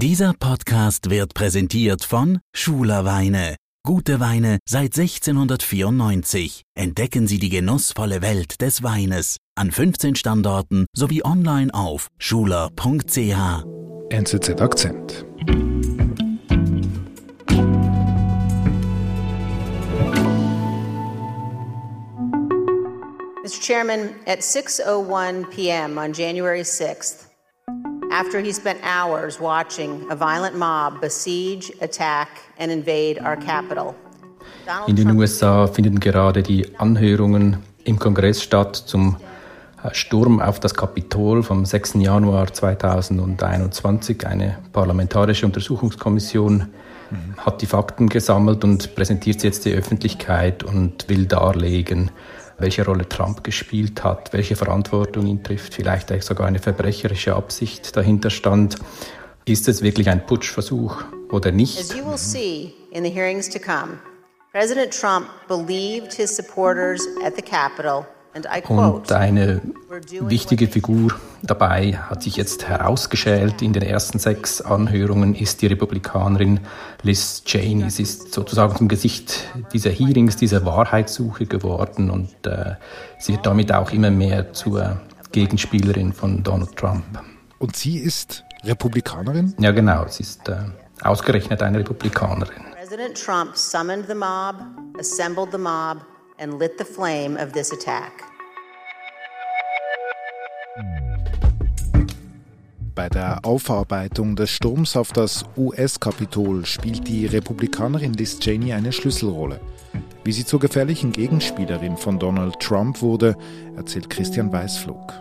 Dieser Podcast wird präsentiert von Schuler Weine. Gute Weine seit 1694. Entdecken Sie die genussvolle Welt des Weines an 15 Standorten sowie online auf schuler.ch. NZZ Akzent. Mr. Chairman, at 6:01 p.m. on January 6th, after he spent hours watching a violent mob besiege, attack and invade our capital. In den USA finden gerade die Anhörungen im Kongress statt zum äh, Sturm auf das Kapitol vom 6. Januar 2021. Eine parlamentarische Untersuchungskommission hat die Fakten gesammelt und präsentiert sie jetzt der Öffentlichkeit und will darlegen, welche Rolle Trump gespielt hat, welche Verantwortung ihn trifft, vielleicht sogar eine verbrecherische Absicht dahinter stand. Ist es wirklich ein Putschversuch oder nicht? As you will see in the hearings to come, President Trump believed his supporters at the Capitol und eine wichtige Figur dabei hat sich jetzt herausgeschält in den ersten sechs Anhörungen, ist die Republikanerin Liz Cheney. Sie ist sozusagen zum Gesicht dieser Hearings, dieser Wahrheitssuche geworden und äh, sie wird damit auch immer mehr zur Gegenspielerin von Donald Trump. Und sie ist Republikanerin? Ja, genau. Sie ist äh, ausgerechnet eine Republikanerin. President Trump summoned the mob, assembled the mob and lit the flame of this attack. Bei der Aufarbeitung des Sturms auf das US-Kapitol spielt die Republikanerin Liz Cheney eine Schlüsselrolle. Wie sie zur gefährlichen Gegenspielerin von Donald Trump wurde, erzählt Christian Weißflug.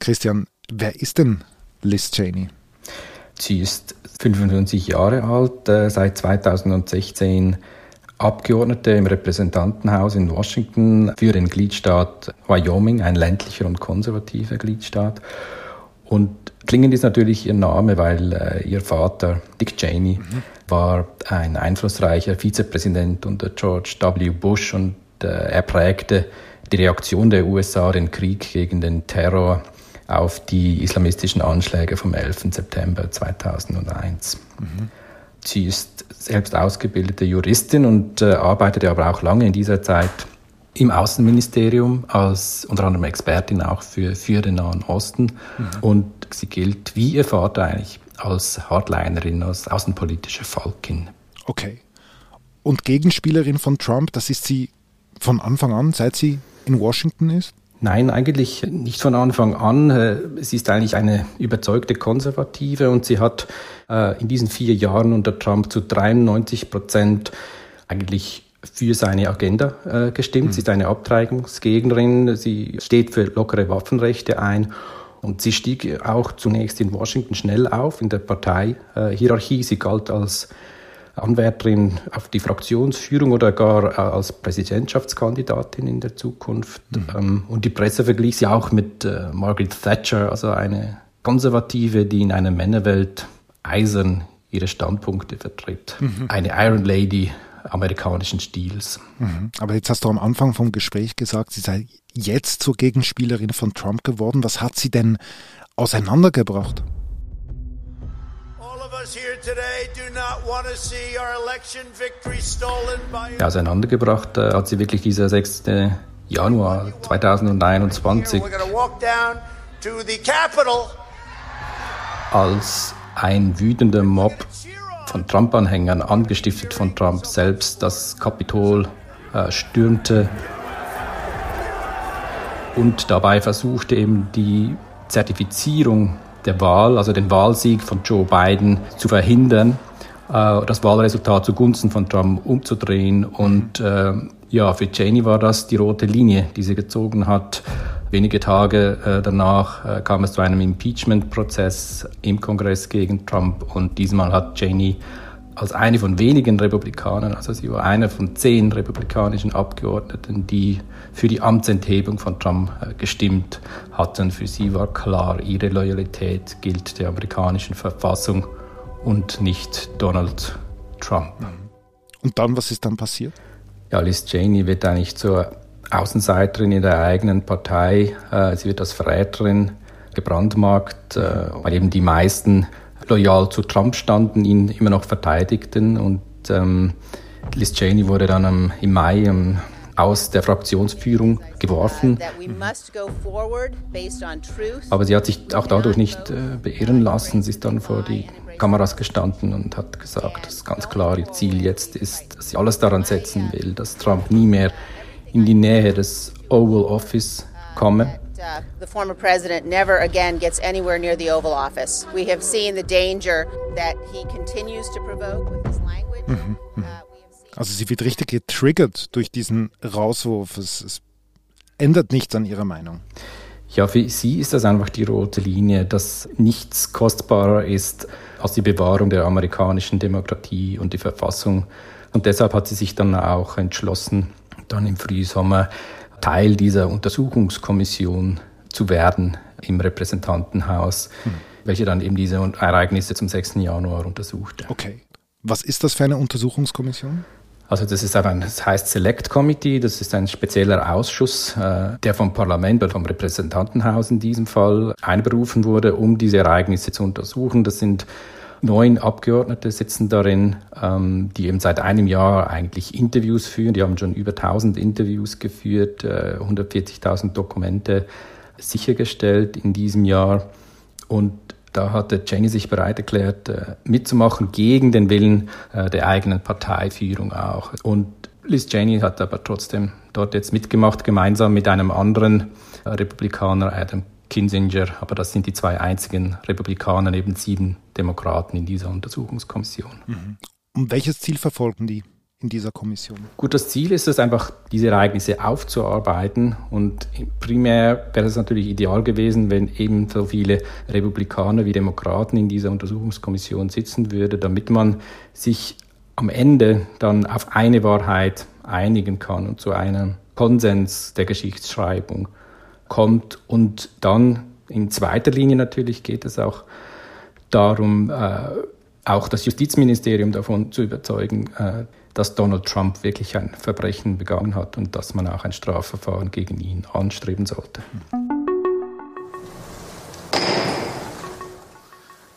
Christian, wer ist denn Liz Cheney? Sie ist 55 Jahre alt, äh, seit 2016 Abgeordnete im Repräsentantenhaus in Washington für den Gliedstaat Wyoming, ein ländlicher und konservativer Gliedstaat. Und klingend ist natürlich ihr Name, weil äh, ihr Vater, Dick Cheney, mhm. war ein einflussreicher Vizepräsident unter George W. Bush und äh, er prägte die Reaktion der USA, den Krieg gegen den Terror auf die islamistischen Anschläge vom 11. September 2001. Mhm. Sie ist selbst ausgebildete Juristin und äh, arbeitete aber auch lange in dieser Zeit im Außenministerium als unter anderem Expertin auch für, für den Nahen Osten. Mhm. Und sie gilt wie ihr Vater eigentlich als Hardlinerin, als außenpolitische Falkin. Okay. Und Gegenspielerin von Trump, das ist sie von Anfang an, seit sie in Washington ist? Nein, eigentlich nicht von Anfang an. Äh, sie ist eigentlich eine überzeugte Konservative und sie hat äh, in diesen vier Jahren unter Trump zu 93 Prozent eigentlich für seine Agenda äh, gestimmt. Mhm. Sie ist eine Abtreibungsgegnerin, sie steht für lockere Waffenrechte ein und sie stieg auch zunächst in Washington schnell auf in der Parteihierarchie. Sie galt als Anwärterin auf die Fraktionsführung oder gar äh, als Präsidentschaftskandidatin in der Zukunft. Mhm. Ähm, und die Presse verglich sie auch mit äh, Margaret Thatcher, also eine Konservative, die in einer Männerwelt eisern ihre Standpunkte vertritt. Mhm. Eine Iron Lady amerikanischen Stils. Mhm. Aber jetzt hast du am Anfang vom Gespräch gesagt, sie sei jetzt zur Gegenspielerin von Trump geworden. Was hat sie denn auseinandergebracht? Ja, auseinandergebracht äh, hat sie wirklich dieser 6. Januar 2021, als ein wütender Mob von Trump-Anhängern, angestiftet von Trump selbst, das Kapitol äh, stürmte und dabei versuchte eben die Zertifizierung der Wahl, also den Wahlsieg von Joe Biden zu verhindern, äh, das Wahlresultat zugunsten von Trump umzudrehen. Und äh, ja, für Cheney war das die rote Linie, die sie gezogen hat. Wenige Tage äh, danach kam es zu einem Impeachment-Prozess im Kongress gegen Trump und diesmal hat Cheney als eine von wenigen Republikanern, also sie war einer von zehn republikanischen Abgeordneten, die für die Amtsenthebung von Trump äh, gestimmt hatten. Für sie war klar, ihre Loyalität gilt der amerikanischen Verfassung und nicht Donald Trump. Und dann, was ist dann passiert? Ja, Liz Cheney wird eigentlich zur Außenseiterin in der eigenen Partei. Äh, sie wird als Verräterin gebrandmarkt, äh, weil eben die meisten loyal zu Trump standen, ihn immer noch verteidigten. Und ähm, Liz Cheney wurde dann ähm, im Mai ähm, aus der Fraktionsführung geworfen. Aber sie hat sich auch dadurch nicht äh, beirren lassen. Sie ist dann vor die Kameras gestanden und hat gesagt, dass ganz klar ihr Ziel jetzt ist, dass sie alles daran setzen will, dass Trump nie mehr in die Nähe des Oval Office komme. Uh, the former president never again gets anywhere near the Oval Office. We have seen the danger that he continues to provoke with his language. Mhm, mhm. Uh, also sie wird richtig getriggert durch diesen Rauswurf. Es, es ändert nichts an ihrer Meinung. Ja, für sie ist das einfach die rote Linie, dass nichts kostbarer ist als die Bewahrung der amerikanischen Demokratie und die Verfassung. Und deshalb hat sie sich dann auch entschlossen, dann im Frühsommer Teil dieser Untersuchungskommission zu werden im Repräsentantenhaus, hm. welche dann eben diese Ereignisse zum 6. Januar untersuchte. Okay. Was ist das für eine Untersuchungskommission? Also das ist ein, das heißt Select Committee, das ist ein spezieller Ausschuss, äh, der vom Parlament oder vom Repräsentantenhaus in diesem Fall einberufen wurde, um diese Ereignisse zu untersuchen. Das sind neun Abgeordnete sitzen darin, ähm, die eben seit einem Jahr eigentlich Interviews führen. Die haben schon über 1000 Interviews geführt, äh, 140.000 Dokumente sichergestellt in diesem Jahr. Und da hatte Jenny sich bereit erklärt, äh, mitzumachen gegen den Willen äh, der eigenen Parteiführung auch. Und Liz Cheney hat aber trotzdem dort jetzt mitgemacht, gemeinsam mit einem anderen äh, Republikaner, Adam Kinzinger. Aber das sind die zwei einzigen Republikaner neben sieben Demokraten in dieser Untersuchungskommission. Mhm. Und welches Ziel verfolgen die? in dieser Kommission? Gut, das Ziel ist es einfach, diese Ereignisse aufzuarbeiten. Und primär wäre es natürlich ideal gewesen, wenn ebenso viele Republikaner wie Demokraten in dieser Untersuchungskommission sitzen würde, damit man sich am Ende dann auf eine Wahrheit einigen kann und zu einem Konsens der Geschichtsschreibung kommt. Und dann in zweiter Linie natürlich geht es auch darum, äh, auch das Justizministerium davon zu überzeugen, äh, dass Donald Trump wirklich ein Verbrechen begangen hat und dass man auch ein Strafverfahren gegen ihn anstreben sollte.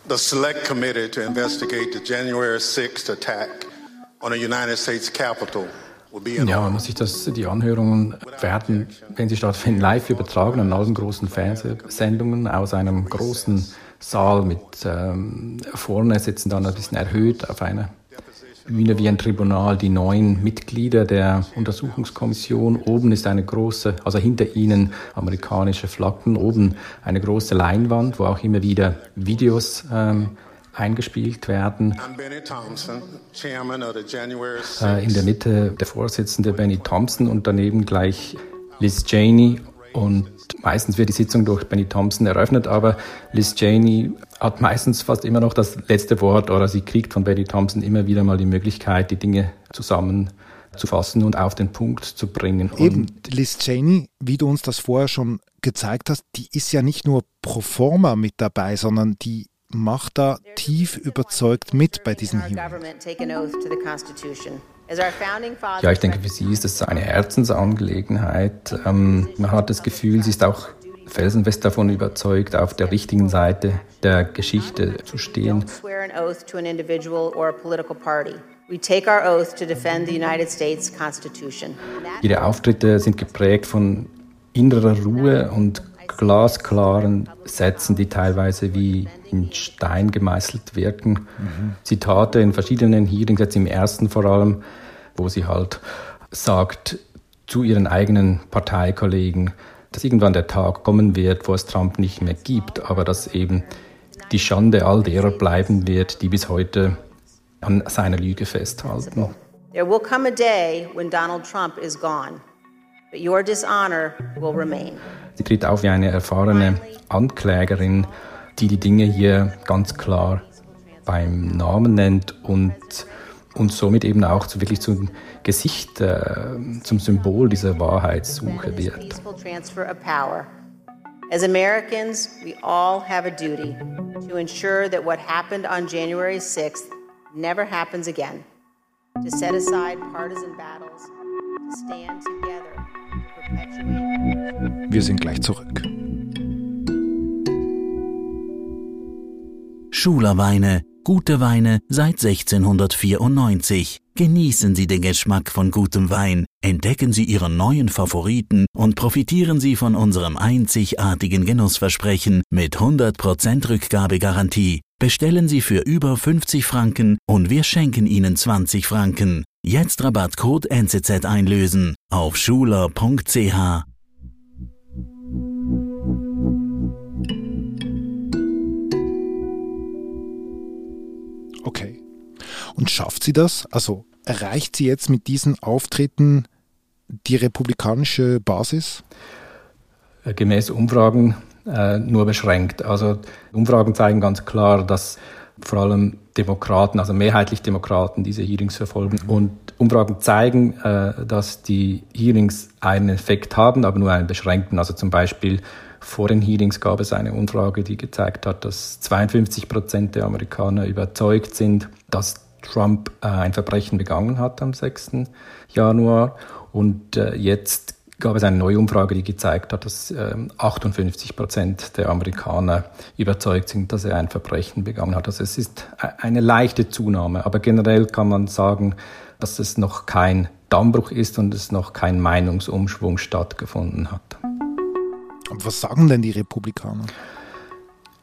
The Select Committee to investigate the January 6th attack on the United States Capitol ja, muss ich das, die Anhörungen werden, wenn sie stattfinden, live übertragen an allen großen Fernsehsendungen aus einem großen Saal mit ähm, vorne sitzen dann ein bisschen erhöht auf einer Bühne wie ein Tribunal die neun Mitglieder der Untersuchungskommission. Oben ist eine große, also hinter ihnen amerikanische Flaggen, oben eine große Leinwand, wo auch immer wieder Videos ähm, eingespielt werden. Äh, in der Mitte der Vorsitzende Benny Thompson und daneben gleich Liz Cheney und meistens wird die Sitzung durch Benny Thompson eröffnet, aber Liz Cheney hat meistens fast immer noch das letzte Wort oder sie kriegt von Benny Thompson immer wieder mal die Möglichkeit, die Dinge zusammenzufassen und auf den Punkt zu bringen. Eben, und Liz Cheney, wie du uns das vorher schon gezeigt hast, die ist ja nicht nur pro forma mit dabei, sondern die macht da tief überzeugt mit bei diesen Hearings. Ja, ich denke, für sie ist es eine Herzensangelegenheit. Ähm, man hat das Gefühl, sie ist auch felsenfest davon überzeugt, auf der richtigen Seite der Geschichte zu stehen. Ihre Auftritte sind geprägt von innerer Ruhe und glasklaren Sätzen, die teilweise wie in Stein gemeißelt wirken. Mhm. Zitate in verschiedenen Hearings, jetzt im ersten vor allem, wo sie halt sagt zu ihren eigenen Parteikollegen, dass irgendwann der Tag kommen wird, wo es Trump nicht mehr gibt, aber dass eben die Schande all derer bleiben wird, die bis heute an seiner Lüge festhalten. There will come a day when Donald Trump is gone, Sie tritt auf wie eine erfahrene Anklägerin, die die Dinge hier ganz klar beim Namen nennt und und somit eben auch zu, wirklich zum Gesicht, äh, zum Symbol dieser Wahrheitssuche wird. As Americans, we all have a duty to ensure that what happened on January 6th never happens again. To set aside partisan battles, to stand together, Wir sind gleich zurück. Schulerweine, gute Weine seit 1694. Genießen Sie den Geschmack von gutem Wein, entdecken Sie Ihren neuen Favoriten und profitieren Sie von unserem einzigartigen Genussversprechen mit 100% Rückgabegarantie. Bestellen Sie für über 50 Franken und wir schenken Ihnen 20 Franken. Jetzt Rabattcode NCZ einlösen auf schuler.ch. Okay. Und schafft sie das? Also erreicht sie jetzt mit diesen Auftritten die republikanische Basis? Äh, gemäß Umfragen äh, nur beschränkt. Also Umfragen zeigen ganz klar, dass vor allem Demokraten, also mehrheitlich Demokraten, diese Hearings verfolgen. Und Umfragen zeigen, äh, dass die Hearings einen Effekt haben, aber nur einen beschränkten. Also zum Beispiel vor den Hearings gab es eine Umfrage, die gezeigt hat, dass 52 Prozent der Amerikaner überzeugt sind, dass Trump äh, ein Verbrechen begangen hat am 6. Januar. Und äh, jetzt gab es eine neue Umfrage, die gezeigt hat, dass 58 ähm, Prozent der Amerikaner überzeugt sind, dass er ein Verbrechen begangen hat. Also es ist e-, eine leichte Zunahme, aber generell kann man sagen, dass es noch kein Dammbruch ist und es noch kein Meinungsumschwung stattgefunden hat. Und was sagen denn die Republikaner?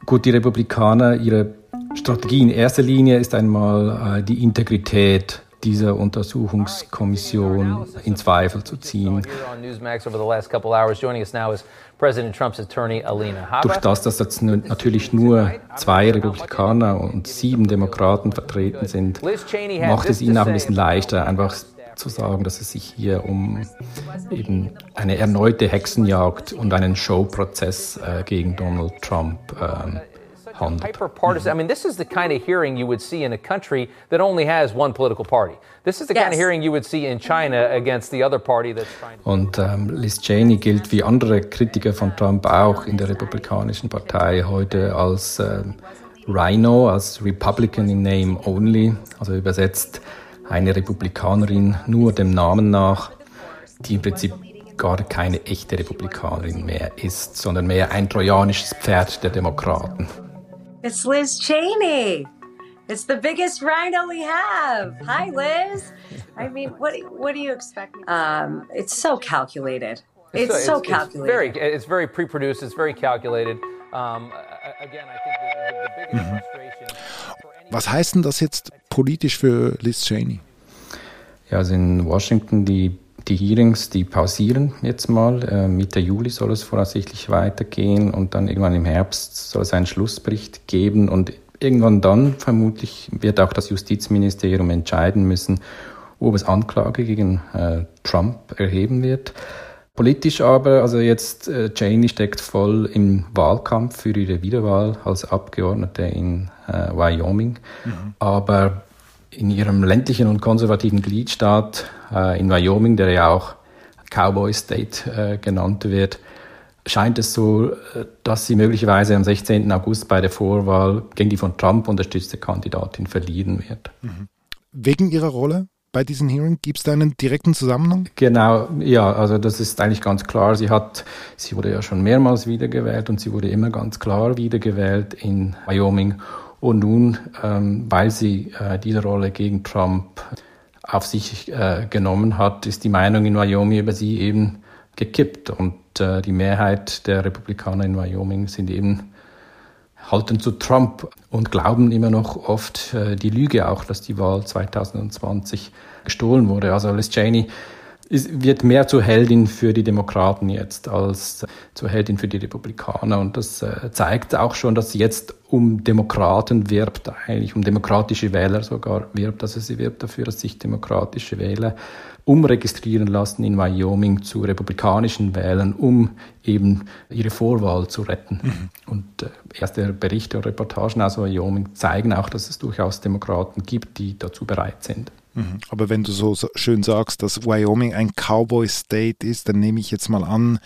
Gut, die Republikaner, ihre Strategie in erster Linie ist einmal äh, die Integrität dieser Untersuchungskommission in Zweifel zu ziehen. Durch das, dass jetzt natürlich nur zwei Republikaner und sieben Demokraten vertreten sind, macht es ihnen auch ein bisschen leichter, einfach zu sagen, dass es sich hier um eben eine erneute Hexenjagd und einen Showprozess äh, gegen Donald Trump äh, handelt. Hyperpartisan. I mean, this is the kind of hearing you would see in a country that only has one political party. This is the yes. kind of hearing you would see in China against the other party that's trying. Und ähm, Liz Cheney gilt wie andere Kritiker von Trump auch in der Republikanischen Partei heute als ähm, Rhino, als Republican in Name Only, also übersetzt eine Republikanerin nur dem Namen nach, die im Prinzip gar keine echte Republikanerin mehr ist, sondern mehr ein trojanisches Pferd der Demokraten. It's Liz Cheney. It's the biggest rhino we have. Hi, Liz. I mean, what what do you expect? Um, it's so calculated. It's, it's so, it's, calculated. It's very, it's very pre-produced. It's very calculated. Um, again, I think the, the biggest mhm. frustration. Was heißt denn das jetzt politisch für Liz Cheney? Ja, also in Washington die die Hearings, die pausieren jetzt mal. Äh, Mitte Juli soll es voraussichtlich weitergehen und dann irgendwann im Herbst soll es einen Schlussbericht geben und irgendwann dann vermutlich wird auch das Justizministerium entscheiden müssen, ob es Anklage gegen äh, Trump erheben wird. Politisch aber, also jetzt äh, Cheney steckt voll im Wahlkampf für ihre Wiederwahl als Abgeordnete in äh, Wyoming. Mhm. Aber in ihrem ländlichen und konservativen Gliedstaat äh, in Wyoming, der ja auch Cowboy State äh, genannt wird, scheint es so, äh, dass sie möglicherweise am 16. August bei der Vorwahl gegen die von Trump unterstützte Kandidatin verlieren wird. Mhm. Wegen ihrer Rolle bei diesen Hearings gibt es da einen direkten Zusammenhang? Genau, ja, also das ist eigentlich ganz klar. Sie hat, sie wurde ja schon mehrmals wiedergewählt und sie wurde immer ganz klar wiedergewählt in Wyoming und nun, ähm, weil sie äh, diese Rolle gegen Trump auf sich äh, genommen hat, ist die Meinung in Wyoming über sie eben gekippt. Und äh, die Mehrheit der Republikaner in Wyoming sind eben halten zu Trump und glauben immer noch oft äh, die Lüge auch, dass die Wahl 2020 gestohlen wurde. Also Liz Cheney ist, wird mehr zur Heldin für die Demokraten jetzt als zur Heldin für die Republikaner. Und das äh, zeigt auch schon, dass sie jetzt um Demokraten wirbt, eigentlich um demokratische Wähler sogar wirbt. Also sie wirbt dafür, dass sich demokratische Wähler umregistrieren lassen in Wyoming zu republikanischen Wählern, um eben ihre Vorwahl zu retten. Mhm. Und äh, erste Berichte und Reportagen aus Wyoming zeigen auch, dass es durchaus Demokraten gibt, die dazu bereit sind. Aber wenn du so schön sagst, dass Wyoming ein Cowboy State ist, dann nehme ich jetzt mal an,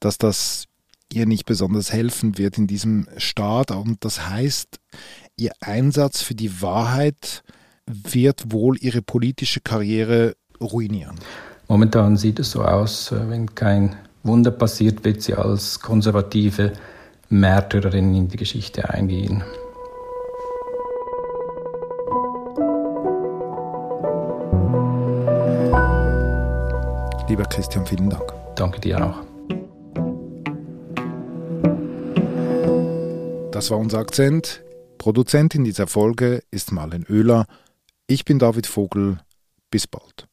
dass das ihr nicht besonders helfen wird in diesem Staat. Und das heißt, ihr Einsatz für die Wahrheit wird wohl ihre politische Karriere ruinieren. Momentan sieht es so aus, äh, wenn kein Wunder passiert, wird sie als konservative Märtyrerin in die Geschichte eingehen. Lieber Christian, vielen Dank. Danke dir auch. Das war unser Akzent. Produzentin dieser Folge ist Marlen Oehler. Ich bin David Vogel. Bis bald.